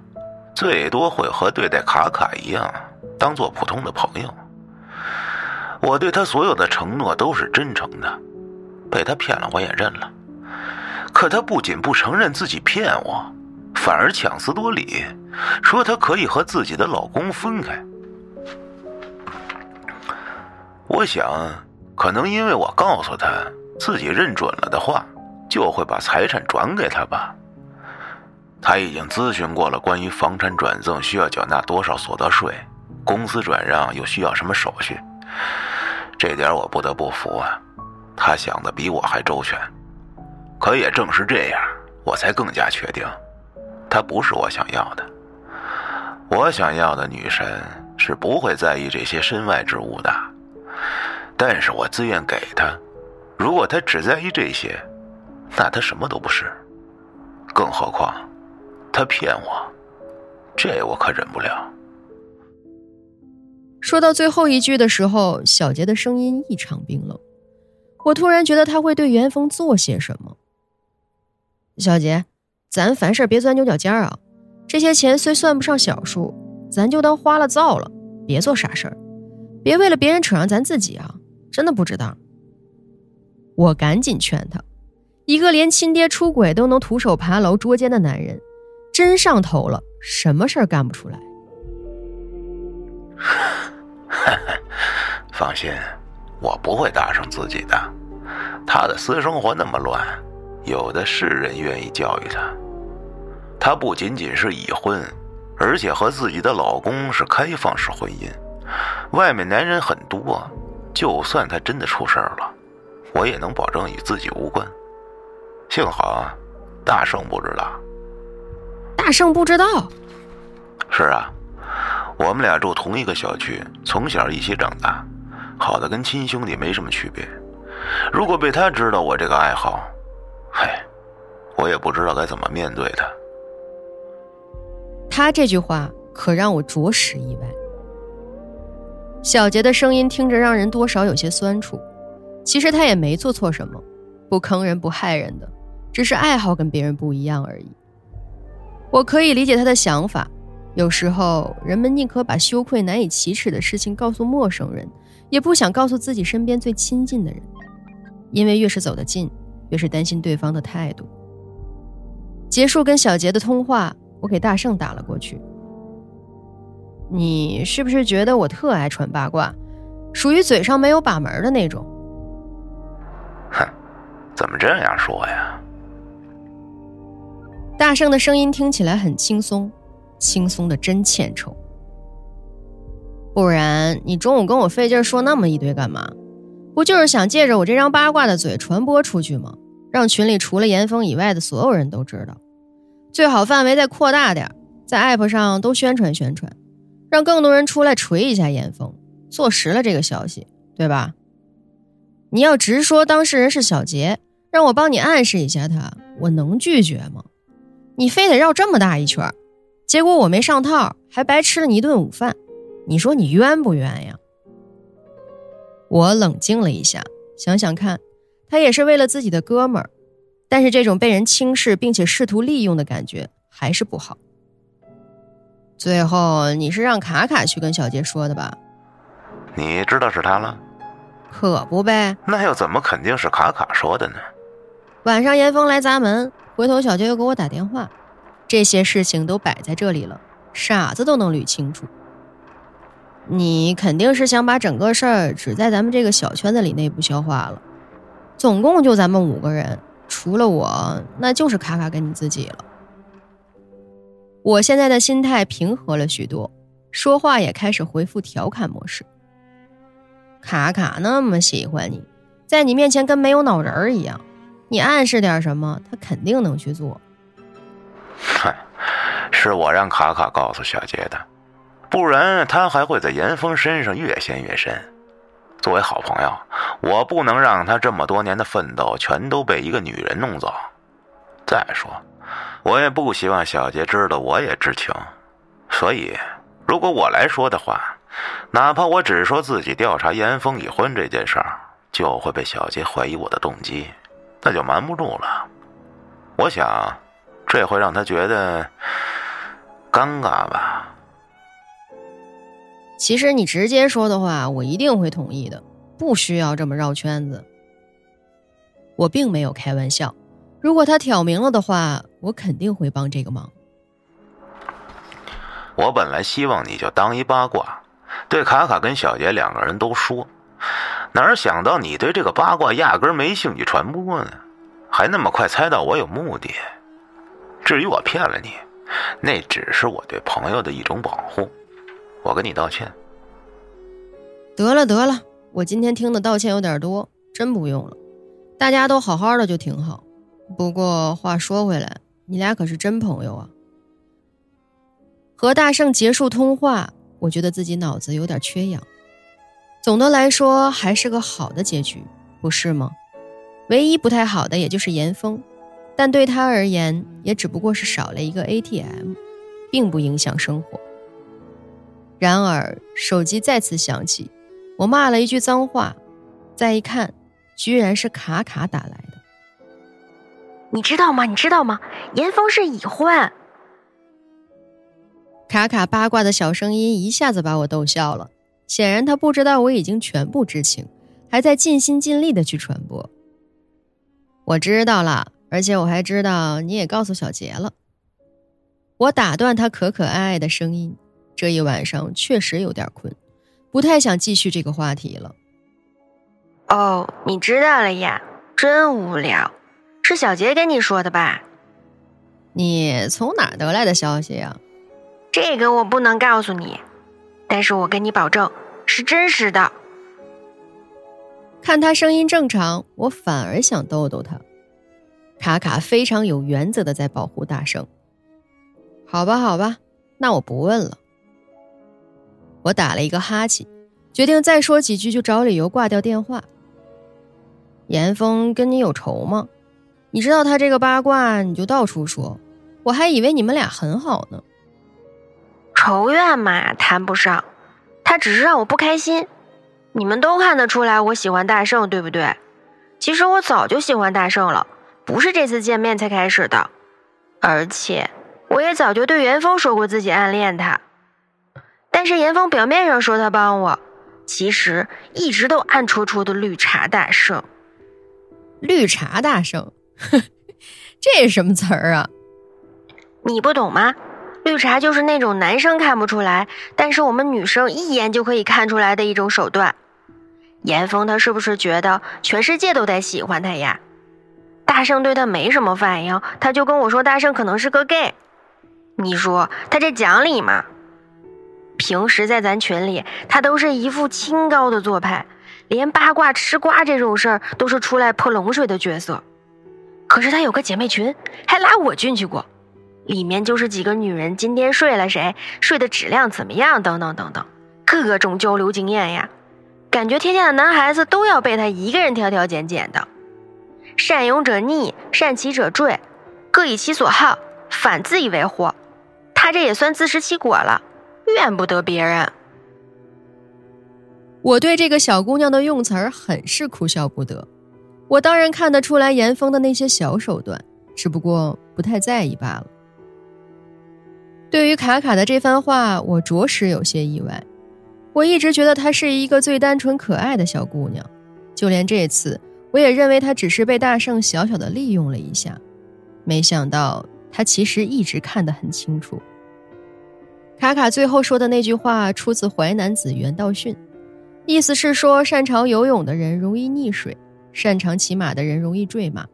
最多会和对待卡卡一样，当做普通的朋友。我对他所有的承诺都是真诚的，被他骗了我也认了。可他不仅不承认自己骗我，反而强词夺理，说他可以和自己的老公分开。我想，可能因为我告诉他自己认准了的话，就会把财产转给他吧。他已经咨询过了关于房产转赠需要缴纳多少所得税，公司转让又需要什么手续，这点我不得不服啊。他想的比我还周全。可也正是这样，我才更加确定，她不是我想要的。我想要的女神是不会在意这些身外之物的。但是我自愿给她。如果她只在意这些，那她什么都不是。更何况，她骗我，这我可忍不了。说到最后一句的时候，小杰的声音异常冰冷。我突然觉得他会对元丰做些什么。小杰，咱凡事别钻牛角尖儿啊！这些钱虽算不上小数，咱就当花了造了，别做傻事儿，别为了别人扯上咱自己啊！真的不知道。我赶紧劝他，一个连亲爹出轨都能徒手爬楼捉奸的男人，真上头了，什么事儿干不出来？放心，我不会搭上自己的。他的私生活那么乱，有的是人愿意教育他。他不仅仅是已婚，而且和自己的老公是开放式婚姻，外面男人很多。就算他真的出事儿了，我也能保证与自己无关。幸好，大圣不知道。大圣不知道。是啊，我们俩住同一个小区，从小一起长大，好的跟亲兄弟没什么区别。如果被他知道我这个爱好，嗨，我也不知道该怎么面对他。他这句话可让我着实意外。小杰的声音听着让人多少有些酸楚，其实他也没做错什么，不坑人不害人的，只是爱好跟别人不一样而已。我可以理解他的想法，有时候人们宁可把羞愧难以启齿的事情告诉陌生人，也不想告诉自己身边最亲近的人，因为越是走得近，越是担心对方的态度。结束跟小杰的通话，我给大圣打了过去。你是不是觉得我特爱传八卦，属于嘴上没有把门的那种？哼，怎么这样说呀？大圣的声音听起来很轻松，轻松的真欠抽。不然你中午跟我费劲说那么一堆干嘛？不就是想借着我这张八卦的嘴传播出去吗？让群里除了严峰以外的所有人都知道，最好范围再扩大点，在 app 上都宣传宣传。让更多人出来锤一下严峰，坐实了这个消息，对吧？你要直说当事人是小杰，让我帮你暗示一下他，我能拒绝吗？你非得绕这么大一圈，结果我没上套，还白吃了你一顿午饭，你说你冤不冤呀？我冷静了一下，想想看，他也是为了自己的哥们儿，但是这种被人轻视并且试图利用的感觉还是不好。最后你是让卡卡去跟小杰说的吧？你知道是他了？可不呗。那又怎么肯定是卡卡说的呢？晚上严峰来砸门，回头小杰又给我打电话，这些事情都摆在这里了，傻子都能捋清楚。你肯定是想把整个事儿只在咱们这个小圈子里内部消化了。总共就咱们五个人，除了我，那就是卡卡跟你自己了。我现在的心态平和了许多，说话也开始回复调侃模式。卡卡那么喜欢你，在你面前跟没有脑仁儿一样，你暗示点什么，他肯定能去做。嗨，是我让卡卡告诉小杰的，不然他还会在严峰身上越陷越深。作为好朋友，我不能让他这么多年的奋斗全都被一个女人弄走。再说，我也不希望小杰知道我也知情，所以，如果我来说的话。哪怕我只说自己调查严峰已婚这件事儿，就会被小杰怀疑我的动机，那就瞒不住了。我想，这会让他觉得尴尬吧。其实你直接说的话，我一定会同意的，不需要这么绕圈子。我并没有开玩笑，如果他挑明了的话，我肯定会帮这个忙。我本来希望你就当一八卦。对卡卡跟小杰两个人都说，哪想到你对这个八卦压根没兴趣传播呢，还那么快猜到我有目的。至于我骗了你，那只是我对朋友的一种保护，我跟你道歉。得了得了，我今天听的道歉有点多，真不用了。大家都好好的就挺好。不过话说回来，你俩可是真朋友啊。和大圣结束通话。我觉得自己脑子有点缺氧，总的来说还是个好的结局，不是吗？唯一不太好的也就是严峰，但对他而言也只不过是少了一个 ATM，并不影响生活。然而手机再次响起，我骂了一句脏话，再一看，居然是卡卡打来的。你知道吗？你知道吗？严峰是已婚。卡卡八卦的小声音一下子把我逗笑了，显然他不知道我已经全部知情，还在尽心尽力的去传播。我知道了，而且我还知道你也告诉小杰了。我打断他可可爱爱的声音，这一晚上确实有点困，不太想继续这个话题了。哦，你知道了呀，真无聊，是小杰跟你说的吧？你从哪得来的消息呀？这个我不能告诉你，但是我跟你保证是真实的。看他声音正常，我反而想逗逗他。卡卡非常有原则的在保护大圣。好吧，好吧，那我不问了。我打了一个哈欠，决定再说几句就找理由挂掉电话。严峰跟你有仇吗？你知道他这个八卦，你就到处说，我还以为你们俩很好呢。仇怨嘛，谈不上，他只是让我不开心。你们都看得出来我喜欢大圣，对不对？其实我早就喜欢大圣了，不是这次见面才开始的。而且我也早就对严峰说过自己暗恋他，但是严峰表面上说他帮我，其实一直都暗戳戳的绿茶大圣。绿茶大圣，这是什么词儿啊？你不懂吗？绿茶就是那种男生看不出来，但是我们女生一眼就可以看出来的一种手段。严峰他是不是觉得全世界都在喜欢他呀？大圣对他没什么反应，他就跟我说大圣可能是个 gay。你说他这讲理吗？平时在咱群里，他都是一副清高的做派，连八卦吃瓜这种事儿都是出来泼冷水的角色。可是他有个姐妹群，还拉我进去过。里面就是几个女人今天睡了谁，睡的质量怎么样，等等等等，各种交流经验呀，感觉天下的男孩子都要被他一个人挑挑拣拣的。善勇者逆，善其者坠，各以其所好，反自以为祸。他这也算自食其果了，怨不得别人。我对这个小姑娘的用词儿很是哭笑不得。我当然看得出来严峰的那些小手段，只不过不太在意罢了。对于卡卡的这番话，我着实有些意外。我一直觉得她是一个最单纯可爱的小姑娘，就连这次，我也认为她只是被大圣小小的利用了一下。没想到她其实一直看得很清楚。卡卡最后说的那句话出自《淮南子·原道训》，意思是说，擅长游泳的人容易溺水，擅长骑马的人容易坠马。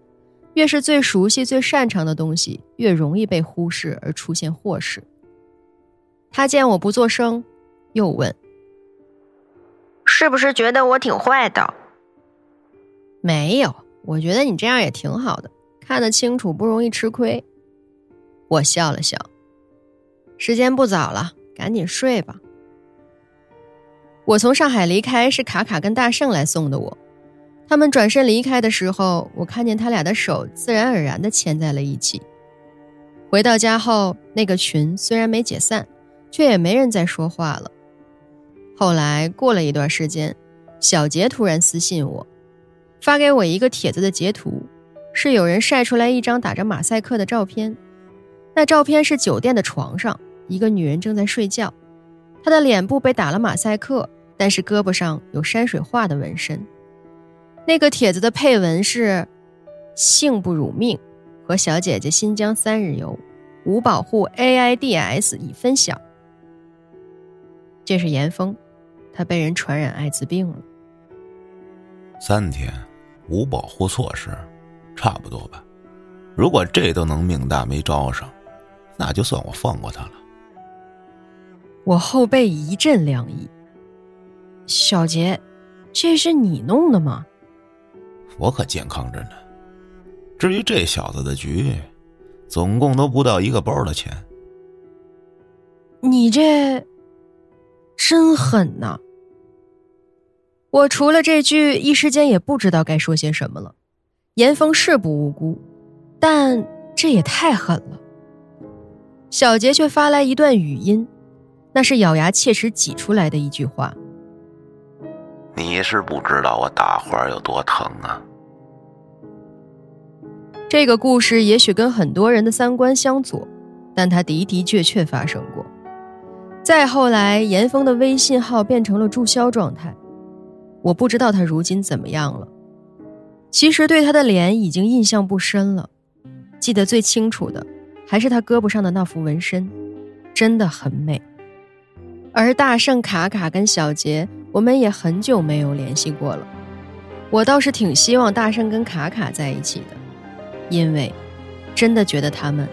越是最熟悉、最擅长的东西，越容易被忽视而出现祸事。他见我不作声，又问：“是不是觉得我挺坏的？”没有，我觉得你这样也挺好的，看得清楚，不容易吃亏。我笑了笑。时间不早了，赶紧睡吧。我从上海离开是卡卡跟大圣来送的我。他们转身离开的时候，我看见他俩的手自然而然的牵在了一起。回到家后，那个群虽然没解散，却也没人再说话了。后来过了一段时间，小杰突然私信我，发给我一个帖子的截图，是有人晒出来一张打着马赛克的照片。那照片是酒店的床上，一个女人正在睡觉，她的脸部被打了马赛克，但是胳膊上有山水画的纹身。那个帖子的配文是：“幸不辱命，和小姐姐新疆三日游，无保护 AIDS 已分享。”这是严峰，他被人传染艾滋病了。三天无保护措施，差不多吧。如果这都能命大没招上，那就算我放过他了。我后背一阵凉意。小杰，这是你弄的吗？我可健康着呢。至于这小子的局，总共都不到一个包的钱。你这真狠呐！我除了这句，一时间也不知道该说些什么了。严峰是不无辜，但这也太狠了。小杰却发来一段语音，那是咬牙切齿挤出来的一句话。你是不知道我打花有多疼啊！这个故事也许跟很多人的三观相左，但它的的确确发生过。再后来，严峰的微信号变成了注销状态，我不知道他如今怎么样了。其实对他的脸已经印象不深了，记得最清楚的还是他胳膊上的那幅纹身，真的很美。而大圣、卡卡跟小杰。我们也很久没有联系过了，我倒是挺希望大圣跟卡卡在一起的，因为真的觉得他们。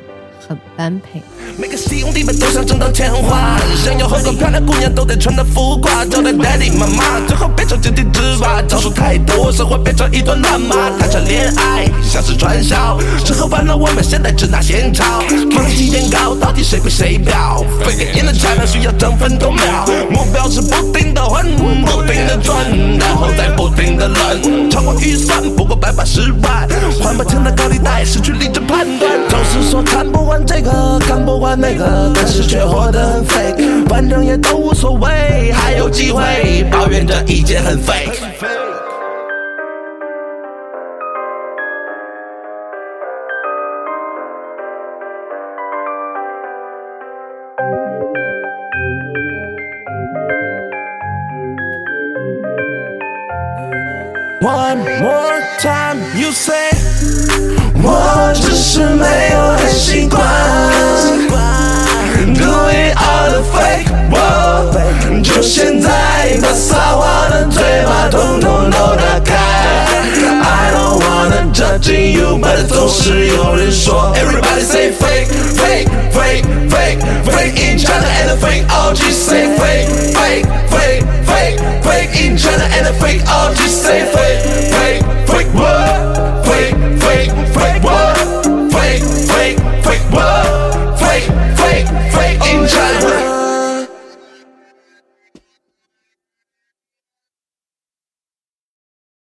很般配。每个兄弟们都想挣到钱花，想要和个漂亮姑娘都得穿的浮夸，交代 daddy 妈妈，最后变成井底之蛙。招数太多，生活变成一团乱麻。谈场恋爱像是传销，吃喝玩乐我们现在只拿现钞。梦起点高，到底谁比谁标？飞电影的产量需要争分夺秒，目标是不停的混，不停的赚，然后再不停的乱。超过预算不过百八十万，还不清的高利贷，失去理智判断，总是说看不完。这个看不惯那个，但是却活得很废，反正也都无所谓，还有机会抱怨着一切很废。One more time, you say，我只是没有很习惯。Doing all the fake，就现在把撒谎的嘴巴统统都打开。I don't wanna judge you，but 总是有人说，Everybody say fake，fake，fake，fake，fake in China and fake OG say fake，fake，fake，fake，fake in China and fake fake，fake，fake what？Fake，fake，fake what？Fake，fake，fake？